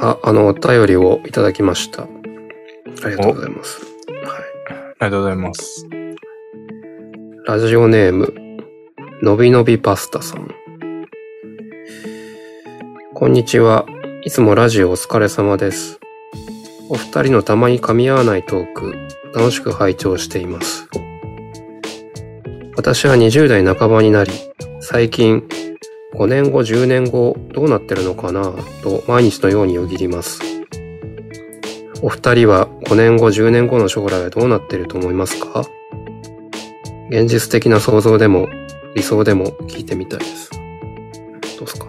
あ、あの、お便りをいただきました。ありがとうございます。はい。ありがとうございます。ラジオネーム、のびのびパスタさん。こんにちは。いつもラジオお疲れ様です。お二人のたまに噛み合わないトーク、楽しく拝聴しています。私は20代半ばになり、最近、5年後、10年後、どうなってるのかなと毎日のようによぎります。お二人は5年後、10年後の将来はどうなってると思いますか？現実的な想像でも理想でも聞いてみたいです。どうすか？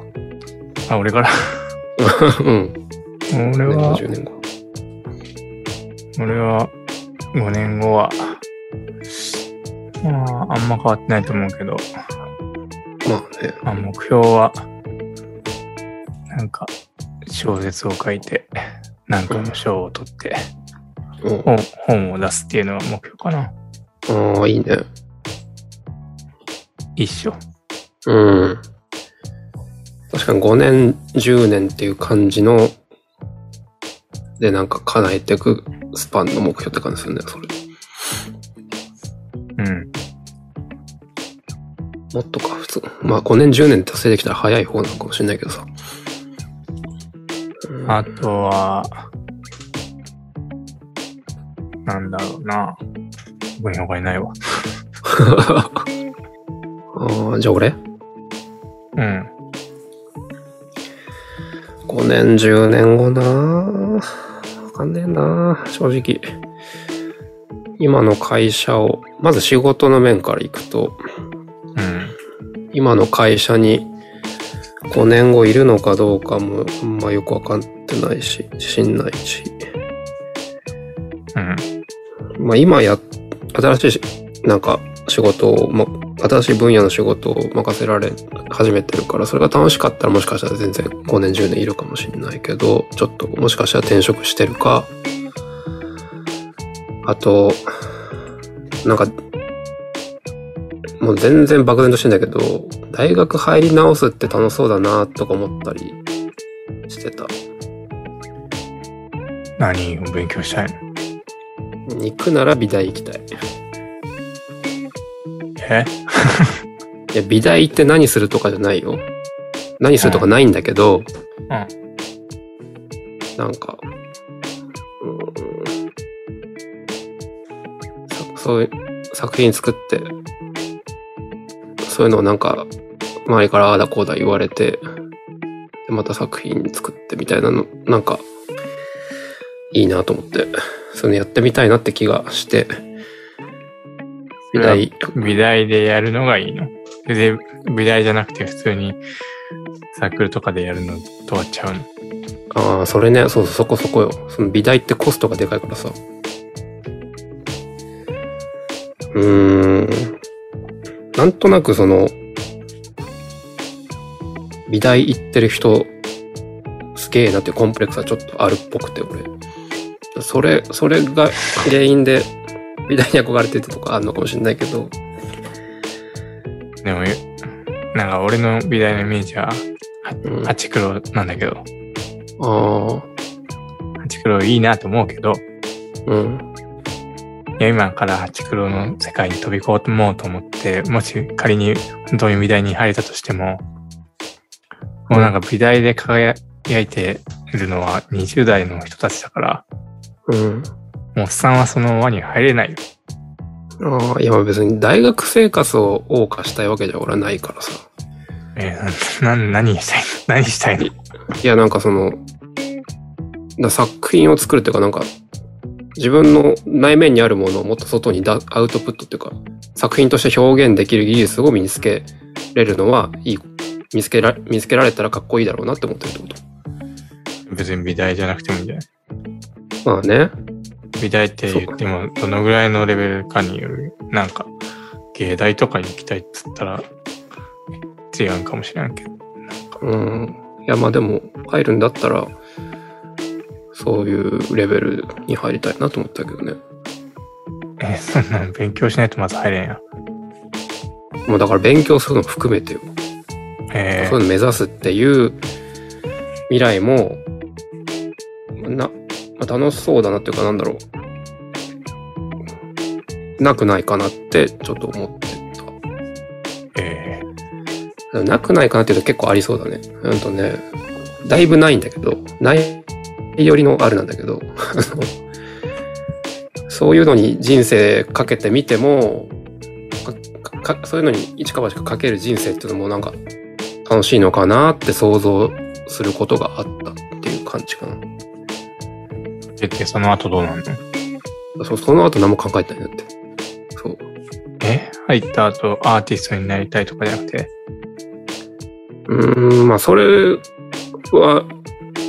あ、俺から？うん。5俺は、10年後。俺は、5年後は、まあ、あんま変わってないと思うけど、まあね。まあ、目標は、なんか、小説を書いて、なんかの賞を取って、うん本本を出すっていうのが目標かな。ああ、いいね。一緒。うん。確かに5年、10年っていう感じの、で、なんか叶えていくスパンの目標って感じするね、それ。うん。もっとか。まあ5年、10年達成できたら早い方なのかもしれないけどさ。うんあとは、なんだろうな。僕に他にないわ。ああ、じゃあ俺？うん。5年、10年後なわかんねえな正直。今の会社を、まず仕事の面からいくと、うん。今の会社に5年後いるのかどうかもまよくわかってないし、自信ないし。うん。まあ今や、新しいし、なんか仕事を、ま、新しい分野の仕事を任せられ始めてるから、それが楽しかったらもしかしたら全然5年10年いるかもしれないけど、ちょっともしかしたら転職してるか、あと、なんか、もう全然漠然としてんだけど、大学入り直すって楽しそうだなとか思ったりしてた。何を勉強したいの？行くなら美大行きたい。え？いや、美大行って何するとかじゃないよ。何するとかないんだけど、なんか、うーんさそういう作品作って、そういうのをなんか、周りからああだこうだ言われて、でまた作品作ってみたいなの、なんか、いいなと思って、そのやってみたいなって気がして、美大、美大でやるのがいいの？で、美大じゃなくて普通にサークルとかでやるのとはちゃうの？ああ、それね、そうそう、そこそこよ。その美大ってコストがでかいからさ。うーん。なんとなくその、美大行ってる人、すげえなっていうコンプレックスはちょっとあるっぽくて、俺。それ、それが原因で、美大に憧れてるとかあるのかもしれないけど、でも、なんか俺の美大のイメージは、うん、ハチクロなんだけど、あハチクロいいなと思うけど、あ、うん、今からハチクロの世界に飛び込もうと思って、もし仮に本当に美大に入れたとしても、もうなんか美大で輝いてるのは20代の人たちだから、うん。もうおっさんはその輪に入れないよ。ああ、いや別に大学生活を謳歌したいわけじゃ俺はないからさ。えーな、な、何したいの何したいの？いや、なんかその、だ作品を作るっていうかなんか、自分の内面にあるものをもっと外にだアウトプットっていうか、作品として表現できる技術を身につけれるのはいい、見つけら、見つけられたらかっこいいだろうなって思ってるってこと。別に美大じゃなくてもいいんじゃない？まあね。美大って言ってもどのぐらいのレベルかによる。なんか、芸大とかに行きたいっつったら違うかもしれんけど。うん。いや、まあでも、入るんだったら、そういうレベルに入りたいなと思ったけどね。えーそんなん勉強しないとまず入れんやん。もうだから勉強するのも含めてよ。えそういうの目指すっていう未来もな、まあ楽しそうだなっていうかなんだろう。なくないかなってちょっと思ってえた。なくないかなっていうと結構ありそうだね。うんとね、だいぶないんだけど、ないよりのあるなんだけど、そういうのに人生かけてみても、かかそういうのに一か八かかける人生っていうのもなんか楽しいのかなって想像することがあったっていう感じかな。ー、でってその後どうなんの？そその後何も考えてないんだって。そう。え？入った後アーティストになりたいとかじゃなくて？うーん、まあそれは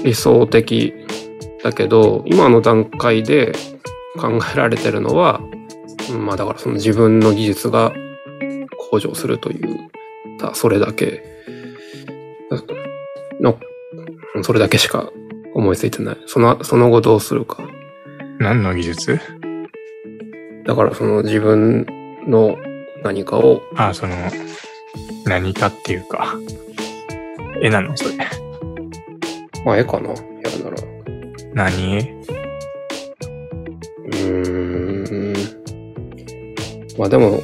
理想的だけど、今の段階で考えられてるのは、うんまあだからその自分の技術が向上するという、たそれだけの、うんそれだけしか思いついてない。その、その後どうするか。何の技術？だからその自分の何かを、あ、その、何かっていうか、絵なの？それ。まあ絵かな。何？うーん。まあでも、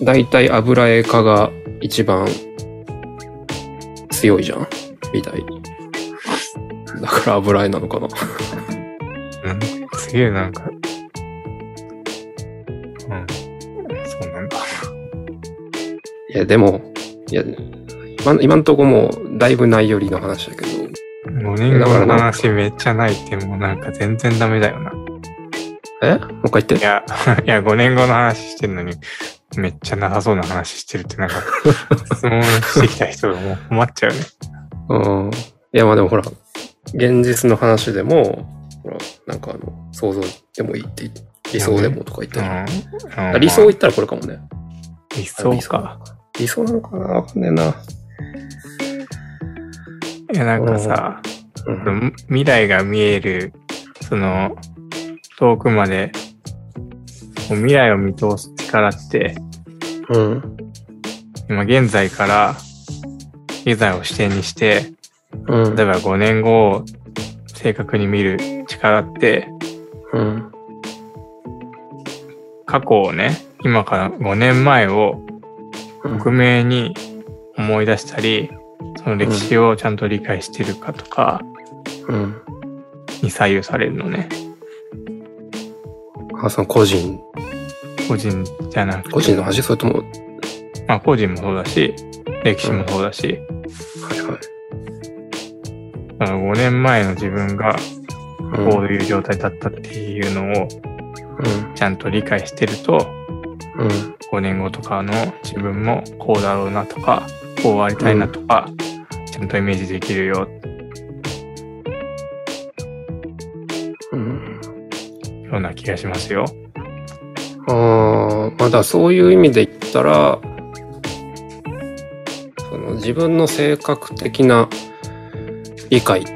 大体油絵家が一番強いじゃん美大。だから油絵なのかな。うん？すげえなんか、うん。そうなんだ。いや、でも、いや、今今んとこもうだいぶないよりの話だけど、5年後の話めっちゃないってもうなんか全然ダメだよな。え？もう一回言って。いや、いや、5年後の話してんのに、めっちゃなさそうな話してるってなんか、質問してきた人がもう困っちゃうね。うん。いや、まあでもほら、現実の話でも、ほら、なんかあの、想像でもいいって、理想でもとか言ったじゃん。うん。あ理想言ったらこれかもね。理想か。理想なのかなわかんねえな。いや、なんかさ、うん。未来が見える、その、遠くまで、未来を見通す力って、うん。今現在から、現在を視点にして、うん。例えば5年後を正確に見る力って、うん。過去をね、今から5年前を克明に思い出したり、その歴史をちゃんと理解してるかとかうん。に左右されるのね。あ、その個人、個人じゃなくて。個人の話？それとも、まあ個人もそうだし、歴史もそうだし、はいはい。だから5年前の自分がうんこういう状態だったっていうのをうん。ちゃんと理解してると、うん。5年後とかの自分もこうだろうなとか、こうありたいなとか、ちゃんとイメージできるよ、ような気がしますよ。ああ、まだそういう意味で言ったら、その自分の性格的な理解。例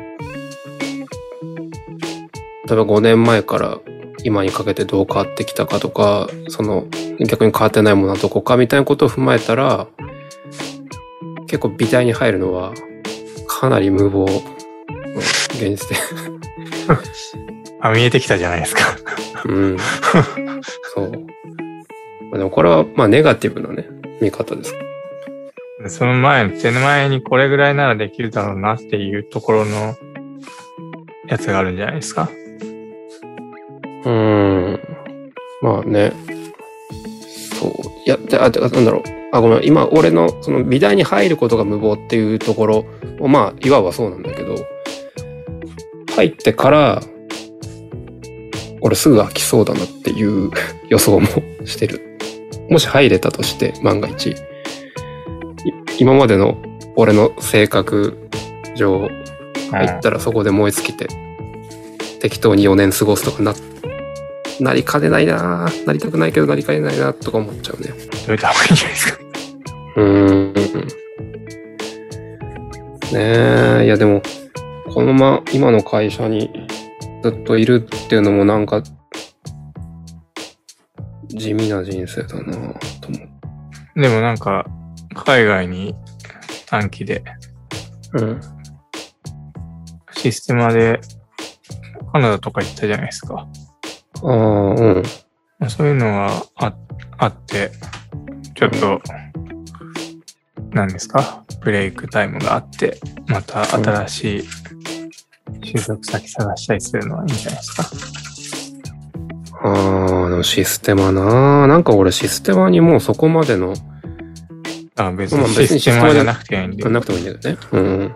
えば5年前から今にかけてどう変わってきたかとか、その逆に変わってないものはどこかみたいなことを踏まえたら、結構美大に入るのはかなり無謀。うん現実で。あ、見えてきたじゃないですか。うん。そう。まあでもこれはまあネガティブなね、見方です。その前の手前にこれぐらいならできるだろうなっていうところのやつがあるんじゃないですか。うーん。まあね。そう。いや、であ、でなんだろう。あ、ごめん。今、俺の、その美大に入ることが無謀っていうところを、まあ、いわばそうなんだけど、入ってから、俺すぐ飽きそうだなっていう 予想も してる。もし入れたとして、万が一。い今までの俺の性格上、入ったらそこで燃え尽きて、適当に4年過ごすとかな、なりかねないなぁなりたくないけどなりかねないなとか思っちゃうね。どういった方がいいんじゃないですか？うーん。ねえ、いやでも、このまま今の会社にずっといるっていうのもなんか、地味な人生だなぁと思う。でもなんか、海外に短期でうん。システマでカナダとか行ったじゃないですか。ああ、うん。そういうのはああって、ちょっと、何ですか？ブレイクタイムがあって、また新しい就職先探したりするのはいいんじゃないですか。ああ、でもシステマななんか俺システマにもうそこまでの、あに別にシステマじゃなくていいんで、なくてもいいんだけどね。うん。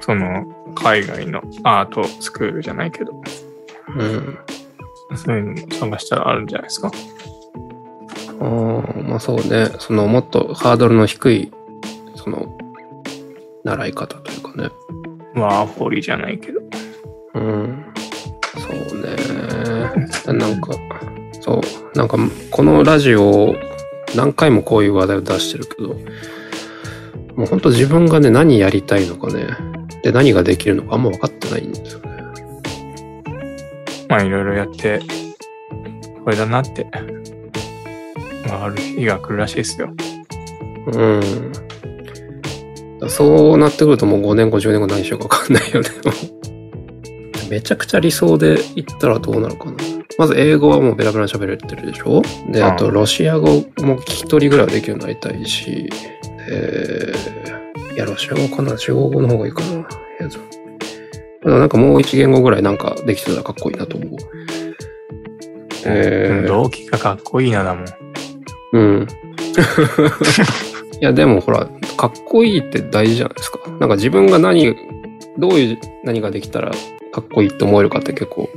その海外のアートスクールじゃないけど、うん。そういうの探したらあるんじゃないですか。ああ、まあそうね。そのもっとハードルの低い、その、習い方というかね。ワーホリじゃないけど。うん。そうね。なんか、そう。なんか、このラジオ、何回もこういう話題を出してるけど、もう本当自分がね、何やりたいのかね、で、何ができるのかあんま分かってないんですよね。まあいろいろやって、これだなって、まあある日が来るらしいですよ。うん。だそうなってくるともう5年後、10年後何しようか分かんないよね。めちゃくちゃ理想で言ったらどうなるかな。まず英語はもうベラベラに喋れてるでしょ？で、あとうんロシア語も聞き取りぐらいはできるようになりたいし、えー、いや、ロシア語かな？中国語の方がいいかな。ただなんかもう一言語ぐらいなんかできてたらかっこいいなと思う。えー、動機がかっこいいなだもん。うん。いや、でもほら、かっこいいって大事じゃないですか。なんか自分が何、どういう何ができたらかっこいいって思えるかって結構、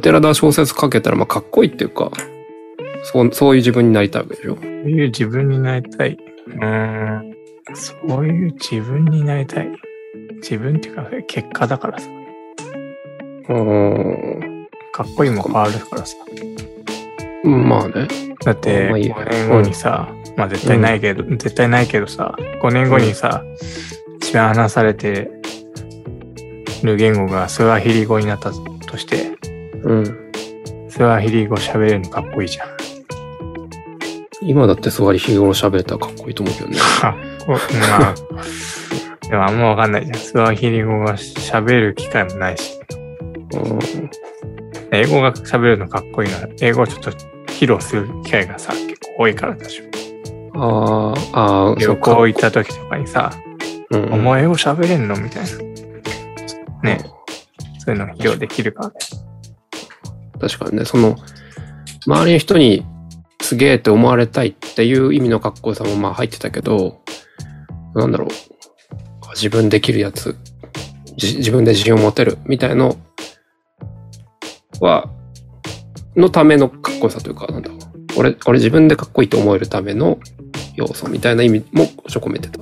寺田小説書けたらまあかっこいいっていうか、そう、そういう自分になりたいわけでしょそういう自分になりたい。うーん。そういう自分になりたい。自分っていうか、結果だからさ。うーかっこいいも変わるからさ。ん。まあね。だって、まあいいよ5年後にさ、まあ絶対ないけど、絶対ないけどさ、5年後にさ、一番話されてる言語がスワヒリ語になったとして、うん。スワヒリ語喋れるのかっこいいじゃん。今だって座り日頃喋れたらかっこいいと思うけどね。かっこまあ、でもあんまわかんないじゃん。スワヒリ語が喋る機会もないし、うん英語が喋るのかっこいいなら、英語をちょっと披露する機会がさ、結構多いからでしょ。あーあー、旅行行った時とかにさ、お前英語喋れんの？みたいな。ね。そういうのが披露できるからね。確かにね、その、周りの人にすげえって思われたいっていう意味のかっこよさもまあ入ってたけど、なんだろう、自分できるやつ、じ自分で自信を持てるみたいのは、のためのかっこよさというか、なんだろう。俺、俺自分でかっこいいと思えるための要素みたいな意味もちょ込めてた。